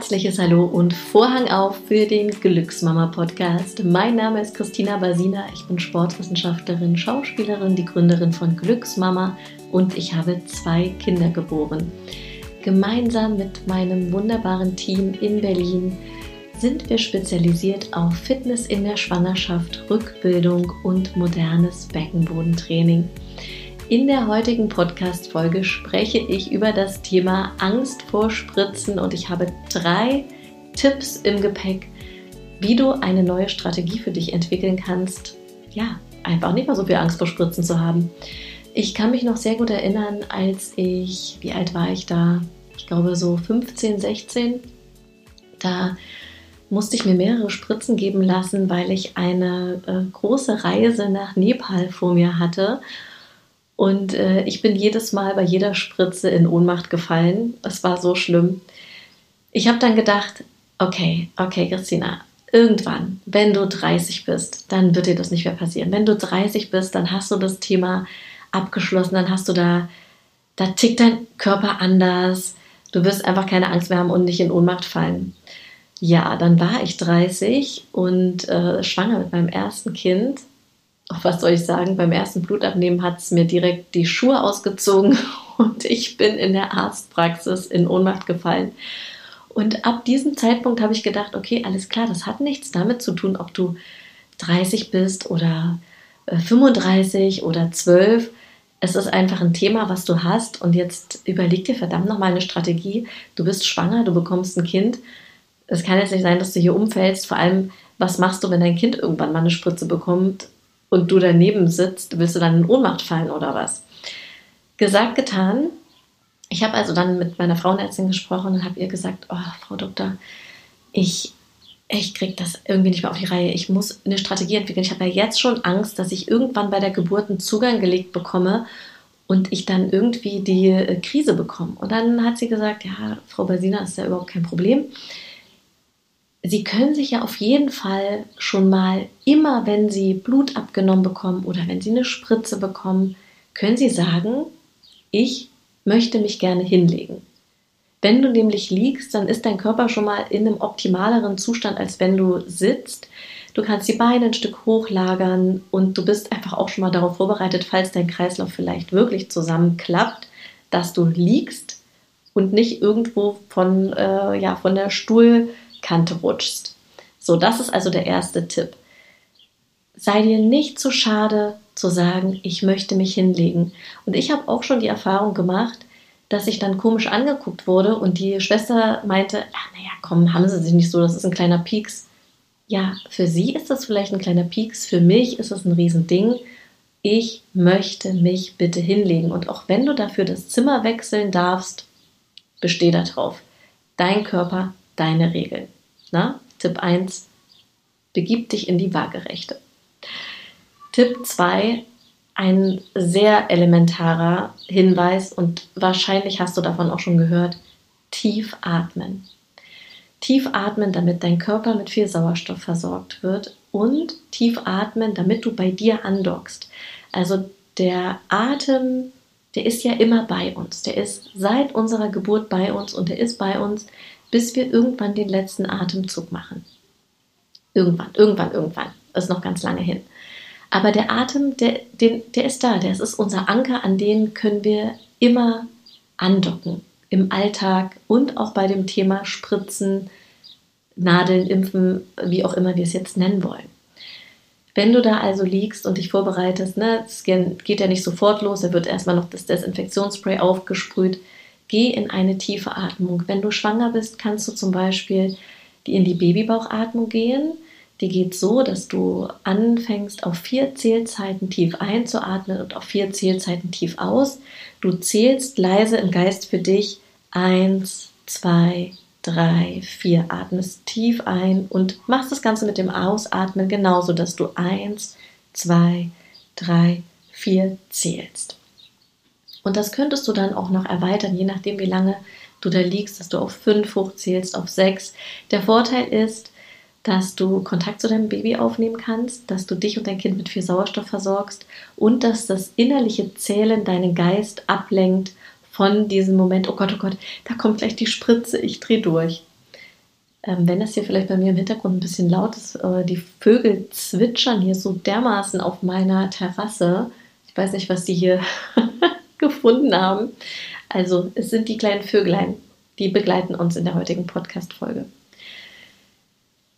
herzliches Hallo und Vorhang auf für den Glücksmama Podcast. Mein Name ist Christina Basina, ich bin Sportwissenschaftlerin, Schauspielerin, die Gründerin von Glücksmama und ich habe zwei Kinder geboren. Gemeinsam mit meinem wunderbaren Team in Berlin sind wir spezialisiert auf Fitness in der Schwangerschaft, Rückbildung und modernes Beckenbodentraining. In der heutigen Podcast-Folge spreche ich über das Thema Angst vor Spritzen und ich habe drei Tipps im Gepäck, wie du eine neue Strategie für dich entwickeln kannst. Ja, einfach nicht mehr so viel Angst vor Spritzen zu haben. Ich kann mich noch sehr gut erinnern, als ich, wie alt war ich da? Ich glaube so 15, 16. Da musste ich mir mehrere Spritzen geben lassen, weil ich eine äh, große Reise nach Nepal vor mir hatte und äh, ich bin jedes Mal bei jeder Spritze in Ohnmacht gefallen. Es war so schlimm. Ich habe dann gedacht, okay, okay, Christina, irgendwann, wenn du 30 bist, dann wird dir das nicht mehr passieren. Wenn du 30 bist, dann hast du das Thema abgeschlossen, dann hast du da, da tickt dein Körper anders. Du wirst einfach keine Angst mehr haben und nicht in Ohnmacht fallen. Ja, dann war ich 30 und äh, schwanger mit meinem ersten Kind was soll ich sagen, beim ersten Blutabnehmen hat es mir direkt die Schuhe ausgezogen und ich bin in der Arztpraxis in Ohnmacht gefallen. Und ab diesem Zeitpunkt habe ich gedacht, okay, alles klar, das hat nichts damit zu tun, ob du 30 bist oder 35 äh, oder 12. Es ist einfach ein Thema, was du hast und jetzt überleg dir verdammt nochmal eine Strategie. Du bist schwanger, du bekommst ein Kind. Es kann jetzt nicht sein, dass du hier umfällst. Vor allem, was machst du, wenn dein Kind irgendwann mal eine Spritze bekommt und du daneben sitzt, willst du dann in Ohnmacht fallen oder was? Gesagt, getan. Ich habe also dann mit meiner Frauenärztin gesprochen und habe ihr gesagt, oh, Frau Doktor, ich, ich kriege das irgendwie nicht mehr auf die Reihe. Ich muss eine Strategie entwickeln. Ich habe ja jetzt schon Angst, dass ich irgendwann bei der Geburt einen Zugang gelegt bekomme und ich dann irgendwie die äh, Krise bekomme. Und dann hat sie gesagt, ja, Frau Basina, ist ja überhaupt kein Problem. Sie können sich ja auf jeden Fall schon mal immer, wenn Sie Blut abgenommen bekommen oder wenn Sie eine Spritze bekommen, können Sie sagen, ich möchte mich gerne hinlegen. Wenn du nämlich liegst, dann ist dein Körper schon mal in einem optimaleren Zustand, als wenn du sitzt. Du kannst die Beine ein Stück hochlagern und du bist einfach auch schon mal darauf vorbereitet, falls dein Kreislauf vielleicht wirklich zusammenklappt, dass du liegst und nicht irgendwo von, äh, ja, von der Stuhl Kante rutschst. So, das ist also der erste Tipp. Sei dir nicht zu schade zu sagen, ich möchte mich hinlegen. Und ich habe auch schon die Erfahrung gemacht, dass ich dann komisch angeguckt wurde und die Schwester meinte, ach, naja, komm, haben Sie sich nicht so, das ist ein kleiner Pieks. Ja, für sie ist das vielleicht ein kleiner Pieks, für mich ist es ein Riesending. Ich möchte mich bitte hinlegen. Und auch wenn du dafür das Zimmer wechseln darfst, besteh darauf. Dein Körper deine Regeln. Na? Tipp 1, begib dich in die Waagerechte. Tipp 2, ein sehr elementarer Hinweis und wahrscheinlich hast du davon auch schon gehört, tief atmen. Tief atmen, damit dein Körper mit viel Sauerstoff versorgt wird und tief atmen, damit du bei dir andockst. Also der Atem, der ist ja immer bei uns. Der ist seit unserer Geburt bei uns und der ist bei uns, bis wir irgendwann den letzten Atemzug machen. Irgendwann, irgendwann, irgendwann. Ist noch ganz lange hin. Aber der Atem, der, den, der ist da. Das ist unser Anker, an den können wir immer andocken. Im Alltag und auch bei dem Thema Spritzen, Nadeln, Impfen, wie auch immer wir es jetzt nennen wollen. Wenn du da also liegst und dich vorbereitest, ne, es geht ja nicht sofort los, da wird erstmal noch das Desinfektionsspray aufgesprüht, Geh in eine tiefe Atmung. Wenn du schwanger bist, kannst du zum Beispiel in die Babybauchatmung gehen. Die geht so, dass du anfängst, auf vier Zählzeiten tief einzuatmen und auf vier Zählzeiten tief aus. Du zählst leise im Geist für dich eins, zwei, drei, vier. Atmest tief ein und machst das Ganze mit dem Ausatmen genauso, dass du eins, zwei, drei, vier zählst. Und das könntest du dann auch noch erweitern, je nachdem, wie lange du da liegst, dass du auf fünf hochzählst, auf sechs. Der Vorteil ist, dass du Kontakt zu deinem Baby aufnehmen kannst, dass du dich und dein Kind mit viel Sauerstoff versorgst und dass das innerliche Zählen deinen Geist ablenkt von diesem Moment, oh Gott, oh Gott, da kommt gleich die Spritze, ich drehe durch. Ähm, wenn das hier vielleicht bei mir im Hintergrund ein bisschen laut ist, äh, die Vögel zwitschern hier so dermaßen auf meiner Terrasse. Ich weiß nicht, was die hier gefunden haben. Also es sind die kleinen Vöglein, die begleiten uns in der heutigen Podcast-Folge.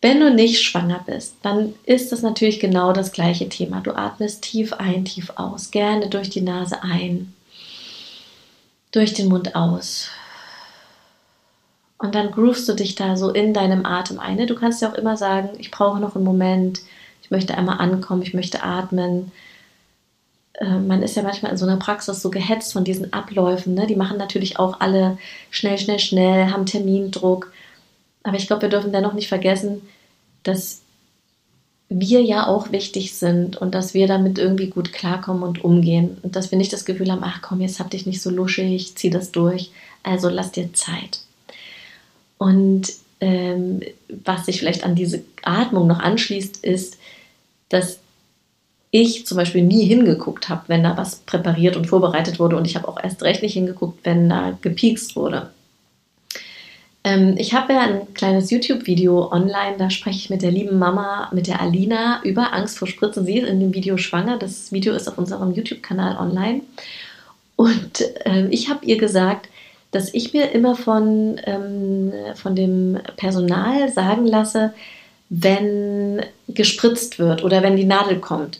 Wenn du nicht schwanger bist, dann ist das natürlich genau das gleiche Thema. Du atmest tief ein, tief aus, gerne durch die Nase ein, durch den Mund aus. Und dann groovst du dich da so in deinem Atem ein. Du kannst ja auch immer sagen, ich brauche noch einen Moment, ich möchte einmal ankommen, ich möchte atmen. Äh, man ist ja manchmal in so einer Praxis so gehetzt von diesen Abläufen. Ne? Die machen natürlich auch alle schnell, schnell, schnell, haben Termindruck. Aber ich glaube, wir dürfen dennoch nicht vergessen, dass wir ja auch wichtig sind und dass wir damit irgendwie gut klarkommen und umgehen und dass wir nicht das Gefühl haben, ach komm, jetzt hab dich nicht so luschig, zieh das durch. Also lass dir Zeit. Und ähm, was sich vielleicht an diese Atmung noch anschließt, ist, dass ich zum Beispiel nie hingeguckt habe, wenn da was präpariert und vorbereitet wurde und ich habe auch erst recht nicht hingeguckt, wenn da gepiekst wurde. Ähm, ich habe ja ein kleines YouTube-Video online, da spreche ich mit der lieben Mama, mit der Alina, über Angst vor Spritzen. Sie ist in dem Video schwanger. Das Video ist auf unserem YouTube-Kanal online. Und äh, ich habe ihr gesagt, dass ich mir immer von, ähm, von dem Personal sagen lasse, wenn gespritzt wird oder wenn die Nadel kommt,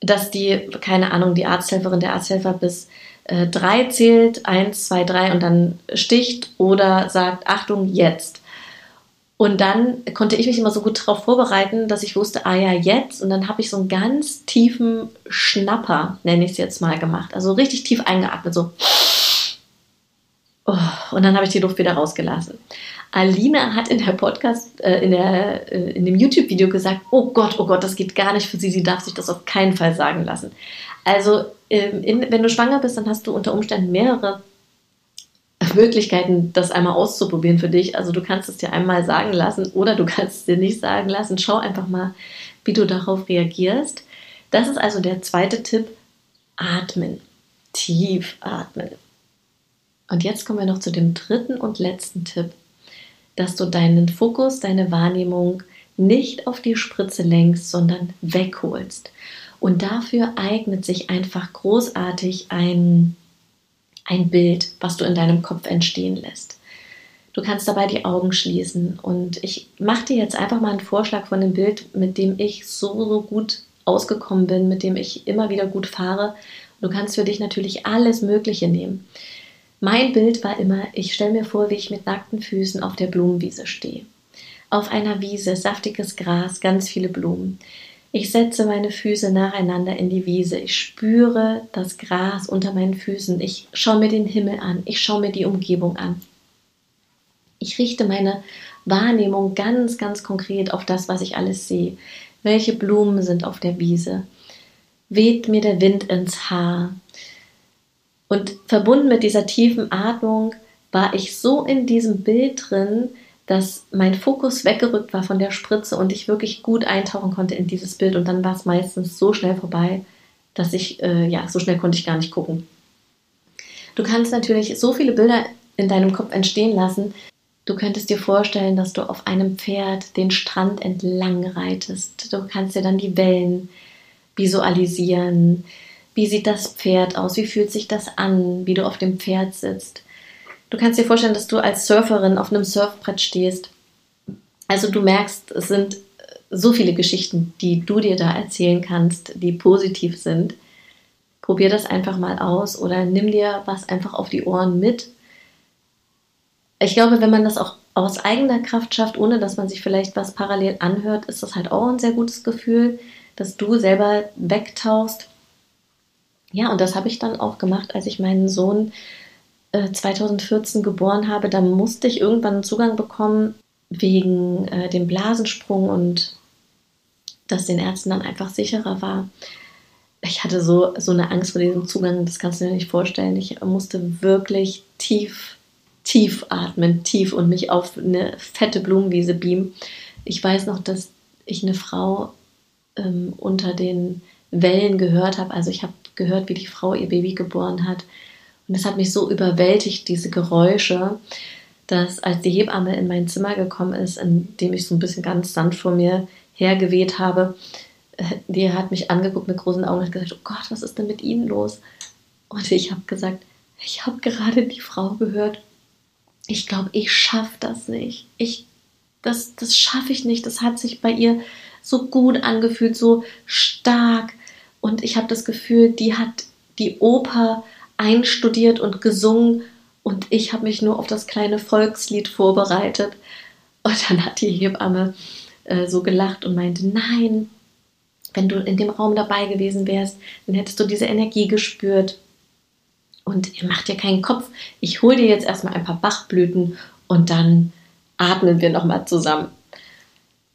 dass die, keine Ahnung, die Arzthelferin, der Arzthelfer bis äh, drei zählt, eins, zwei, drei und dann sticht oder sagt, Achtung, jetzt. Und dann konnte ich mich immer so gut darauf vorbereiten, dass ich wusste, ah ja, jetzt. Und dann habe ich so einen ganz tiefen Schnapper, nenne ich es jetzt mal, gemacht. Also richtig tief eingeatmet, so. Oh, und dann habe ich die Luft wieder rausgelassen. Alina hat in der Podcast, äh, in, der, äh, in dem YouTube-Video gesagt, oh Gott, oh Gott, das geht gar nicht für sie, sie darf sich das auf keinen Fall sagen lassen. Also, ähm, in, wenn du schwanger bist, dann hast du unter Umständen mehrere Möglichkeiten, das einmal auszuprobieren für dich. Also du kannst es dir einmal sagen lassen oder du kannst es dir nicht sagen lassen. Schau einfach mal, wie du darauf reagierst. Das ist also der zweite Tipp. Atmen. Tief atmen. Und jetzt kommen wir noch zu dem dritten und letzten Tipp, dass du deinen Fokus, deine Wahrnehmung nicht auf die Spritze lenkst, sondern wegholst. Und dafür eignet sich einfach großartig ein, ein Bild, was du in deinem Kopf entstehen lässt. Du kannst dabei die Augen schließen und ich mache dir jetzt einfach mal einen Vorschlag von dem Bild, mit dem ich so, so gut ausgekommen bin, mit dem ich immer wieder gut fahre. Du kannst für dich natürlich alles Mögliche nehmen. Mein Bild war immer, ich stelle mir vor, wie ich mit nackten Füßen auf der Blumenwiese stehe. Auf einer Wiese, saftiges Gras, ganz viele Blumen. Ich setze meine Füße nacheinander in die Wiese. Ich spüre das Gras unter meinen Füßen. Ich schaue mir den Himmel an. Ich schaue mir die Umgebung an. Ich richte meine Wahrnehmung ganz, ganz konkret auf das, was ich alles sehe. Welche Blumen sind auf der Wiese? Weht mir der Wind ins Haar? Und verbunden mit dieser tiefen Atmung war ich so in diesem Bild drin, dass mein Fokus weggerückt war von der Spritze und ich wirklich gut eintauchen konnte in dieses Bild. Und dann war es meistens so schnell vorbei, dass ich, äh, ja, so schnell konnte ich gar nicht gucken. Du kannst natürlich so viele Bilder in deinem Kopf entstehen lassen. Du könntest dir vorstellen, dass du auf einem Pferd den Strand entlang reitest. Du kannst dir dann die Wellen visualisieren. Wie sieht das Pferd aus? Wie fühlt sich das an, wie du auf dem Pferd sitzt? Du kannst dir vorstellen, dass du als Surferin auf einem Surfbrett stehst. Also du merkst, es sind so viele Geschichten, die du dir da erzählen kannst, die positiv sind. Probier das einfach mal aus oder nimm dir was einfach auf die Ohren mit. Ich glaube, wenn man das auch aus eigener Kraft schafft, ohne dass man sich vielleicht was parallel anhört, ist das halt auch ein sehr gutes Gefühl, dass du selber wegtauchst. Ja, und das habe ich dann auch gemacht, als ich meinen Sohn 2014 äh, geboren habe, da musste ich irgendwann einen Zugang bekommen wegen äh, dem Blasensprung und dass den Ärzten dann einfach sicherer war. Ich hatte so, so eine Angst vor diesem Zugang, das kannst du dir nicht vorstellen. Ich musste wirklich tief, tief atmen, tief und mich auf eine fette Blumenwiese beamen. Ich weiß noch, dass ich eine Frau ähm, unter den Wellen gehört habe. Also ich habe gehört, wie die Frau ihr Baby geboren hat. Und es hat mich so überwältigt, diese Geräusche, dass als die Hebamme in mein Zimmer gekommen ist, in dem ich so ein bisschen ganz sanft vor mir hergeweht habe, äh, die hat mich angeguckt mit großen Augen und gesagt, oh Gott, was ist denn mit Ihnen los? Und ich habe gesagt, ich habe gerade die Frau gehört, ich glaube, ich schaffe das nicht. Ich, das, das schaffe ich nicht. Das hat sich bei ihr so gut angefühlt, so stark. Und ich habe das Gefühl, die hat die Oper einstudiert und gesungen und ich habe mich nur auf das kleine Volkslied vorbereitet. Und dann hat die Hebamme äh, so gelacht und meinte, nein, wenn du in dem Raum dabei gewesen wärst, dann hättest du diese Energie gespürt. Und ihr macht dir keinen Kopf. Ich hole dir jetzt erstmal ein paar Bachblüten und dann atmen wir nochmal zusammen.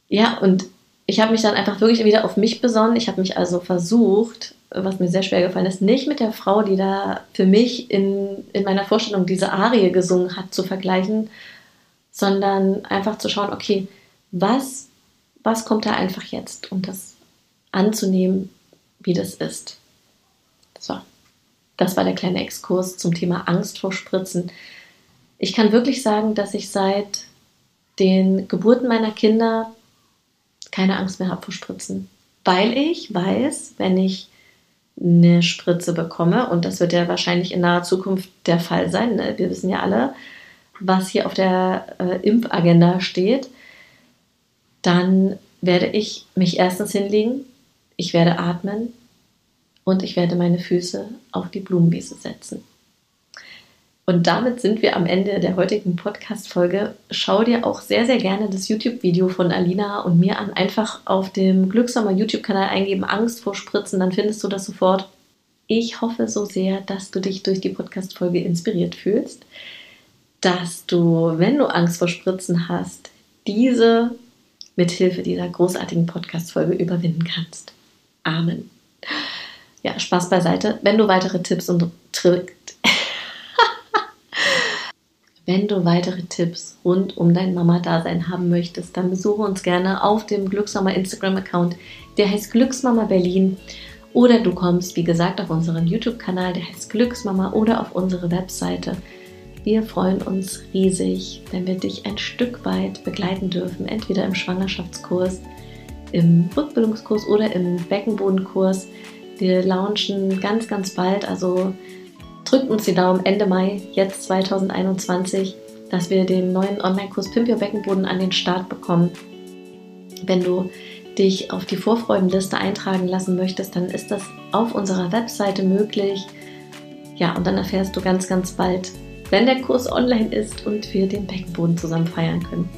Ja, und ich habe mich dann einfach wirklich wieder auf mich besonnen. Ich habe mich also versucht, was mir sehr schwer gefallen ist, nicht mit der Frau, die da für mich in, in meiner Vorstellung diese Arie gesungen hat, zu vergleichen, sondern einfach zu schauen, okay, was, was kommt da einfach jetzt und das anzunehmen, wie das ist. So, das war der kleine Exkurs zum Thema Angst vor Spritzen. Ich kann wirklich sagen, dass ich seit den Geburten meiner Kinder keine Angst mehr habe vor Spritzen, weil ich weiß, wenn ich eine Spritze bekomme, und das wird ja wahrscheinlich in naher Zukunft der Fall sein, ne? wir wissen ja alle, was hier auf der äh, Impfagenda steht, dann werde ich mich erstens hinlegen, ich werde atmen und ich werde meine Füße auf die Blumenwiese setzen. Und damit sind wir am Ende der heutigen Podcast-Folge. Schau dir auch sehr, sehr gerne das YouTube-Video von Alina und mir an. Einfach auf dem Glückssommer YouTube-Kanal eingeben, Angst vor Spritzen, dann findest du das sofort. Ich hoffe so sehr, dass du dich durch die Podcast-Folge inspiriert fühlst, dass du, wenn du Angst vor Spritzen hast, diese mit Hilfe dieser großartigen Podcast-Folge überwinden kannst. Amen. Ja, Spaß beiseite. Wenn du weitere Tipps und Tricks wenn du weitere Tipps rund um dein Mama-Dasein haben möchtest, dann besuche uns gerne auf dem Glücksmama Instagram-Account, der heißt Glücksmama Berlin. Oder du kommst, wie gesagt, auf unseren YouTube-Kanal, der heißt Glücksmama, oder auf unsere Webseite. Wir freuen uns riesig, wenn wir dich ein Stück weit begleiten dürfen, entweder im Schwangerschaftskurs, im Rückbildungskurs oder im Beckenbodenkurs. Wir launchen ganz, ganz bald, also drückt uns die Daumen Ende Mai, jetzt 2021, dass wir den neuen Online-Kurs Pimp Your Beckenboden an den Start bekommen. Wenn du dich auf die Vorfreudenliste eintragen lassen möchtest, dann ist das auf unserer Webseite möglich. Ja, und dann erfährst du ganz, ganz bald, wenn der Kurs online ist und wir den Beckenboden zusammen feiern können.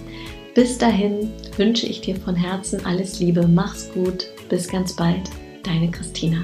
Bis dahin wünsche ich dir von Herzen alles Liebe, mach's gut, bis ganz bald, deine Christina.